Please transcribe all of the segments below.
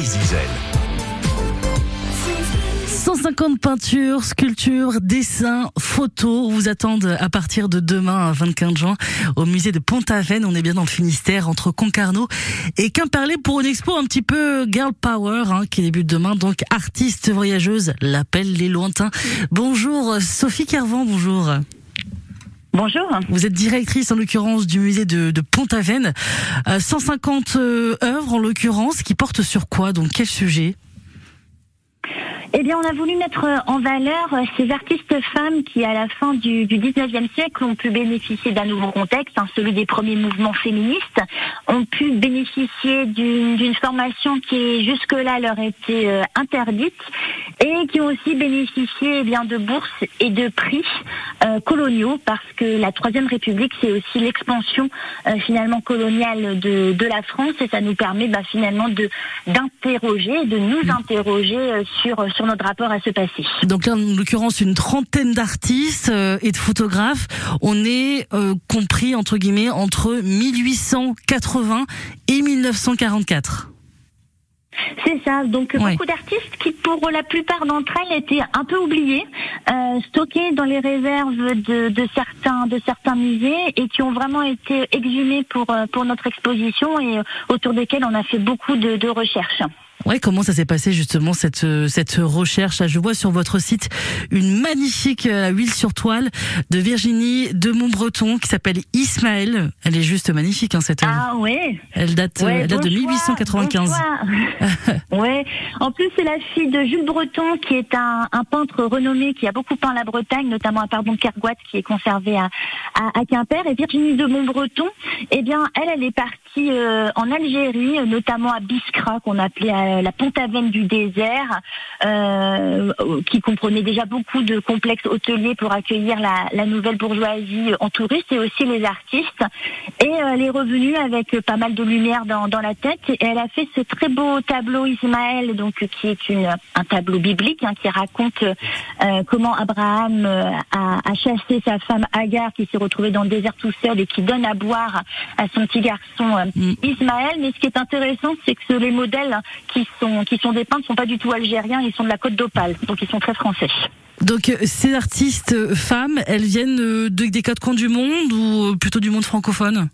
Zizel. 150 peintures, sculptures, dessins, photos vous attendent à partir de demain, 25 juin, au musée de Pont-Aven. On est bien dans le Finistère, entre Concarneau et Quimperlé pour une expo un petit peu girl power, hein, qui débute demain. Donc, artiste voyageuse, l'appel les lointains. Bonjour, Sophie Carvan, bonjour. Bonjour. Vous êtes directrice en l'occurrence du musée de, de Pont-Aven. 150 euh, œuvres en l'occurrence qui portent sur quoi? Donc quel sujet? Eh bien, on a voulu mettre en valeur ces artistes femmes qui, à la fin du, du 19e siècle, ont pu bénéficier d'un nouveau contexte, hein, celui des premiers mouvements féministes, ont pu bénéficier d'une formation qui, jusque-là, leur était euh, interdite, et qui ont aussi bénéficié eh bien de bourses et de prix euh, coloniaux, parce que la Troisième République, c'est aussi l'expansion euh, finalement coloniale de, de, la France, et ça nous permet bah, finalement de d'interroger, de nous interroger sur sur notre rapport à ce passé. Donc là, en l'occurrence, une trentaine d'artistes euh, et de photographes. On est euh, compris, entre guillemets, entre 1880 et 1944. C'est ça. Donc Ouais. beaucoup d'artistes qui, pour la plupart d'entre elles, étaient un peu oubliés, euh, stockés dans les réserves de, de certains de certains musées et qui ont vraiment été exhumés pour euh, pour notre exposition et euh, autour desquels on a fait beaucoup de, de recherches. Ouais, comment ça s'est passé justement cette euh, cette recherche? Je vois sur votre site une magnifique euh, huile sur toile de Virginie de Montbreton qui s'appelle Ismaël. Elle est juste magnifique hein, cette œuvre. Ah ouais. Elle date, euh, Ouais, elle date de bon choix, 1895. bon choix. ouais. En plus, c'est la fille de Jules Breton, qui est un, un peintre renommé qui a beaucoup peint la Bretagne, notamment à Pardon de Kergoat, qui est conservé à, à, à Quimper. Et Virginie de Montbreton, eh bien, elle, elle est partie euh, en Algérie, euh, notamment à Biskra, qu'on appelait euh, la Pont-Aven du désert, euh, qui comprenait déjà beaucoup de complexes hôteliers pour accueillir la, la nouvelle bourgeoisie en touriste et aussi les artistes. Et euh, elle est revenue avec pas mal de lumière dans, dans la tête et elle a fait ce très beau tableau Ismaël, donc qui est une, un tableau biblique hein, qui raconte euh, comment Abraham a, a chassé sa femme Agar qui s'est retrouvée dans le désert tout seul et qui donne à boire à son petit garçon Mm. Ismaël. Mais ce qui est intéressant, c'est que les modèles qui sont qui sont dépeints ne sont pas du tout algériens, ils sont de la côte d'Opale, donc ils sont très français. Donc euh, ces artistes euh, femmes, elles viennent euh, de- des quatre coins du monde ou plutôt du monde francophone?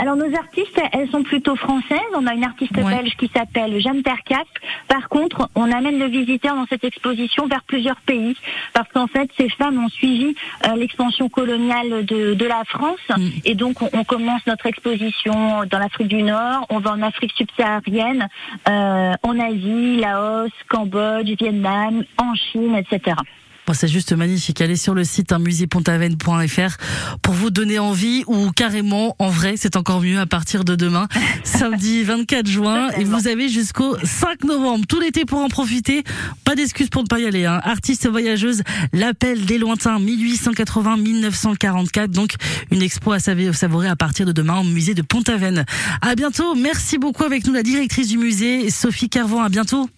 Alors nos artistes, elles sont plutôt françaises. On a une artiste Ouais. belge qui s'appelle Jeanne Percap. Par contre, on amène le visiteur dans cette exposition vers plusieurs pays parce qu'en fait, ces femmes ont suivi euh, l'expansion coloniale de, de la France Mm. et donc on, on commence notre exposition dans l'Afrique du Nord, on va en Afrique subsaharienne, euh, en Asie, Laos, Cambodge, Vietnam, en Chine, etc. Bon, c'est juste magnifique. Allez sur le site hein, musépontaven.fr pour vous donner envie ou carrément en vrai, c'est encore mieux à partir de demain, samedi 24 juin et vous avez jusqu'au 5 novembre tout l'été pour en profiter. Pas d'excuses pour ne pas y aller. Hein. Artiste voyageuse, l'appel des lointains 1880-1944. Donc une expo à sav- savourer à partir de demain au musée de Pont-Aven. À bientôt. Merci beaucoup avec nous la directrice du musée Sophie Carvan. À bientôt.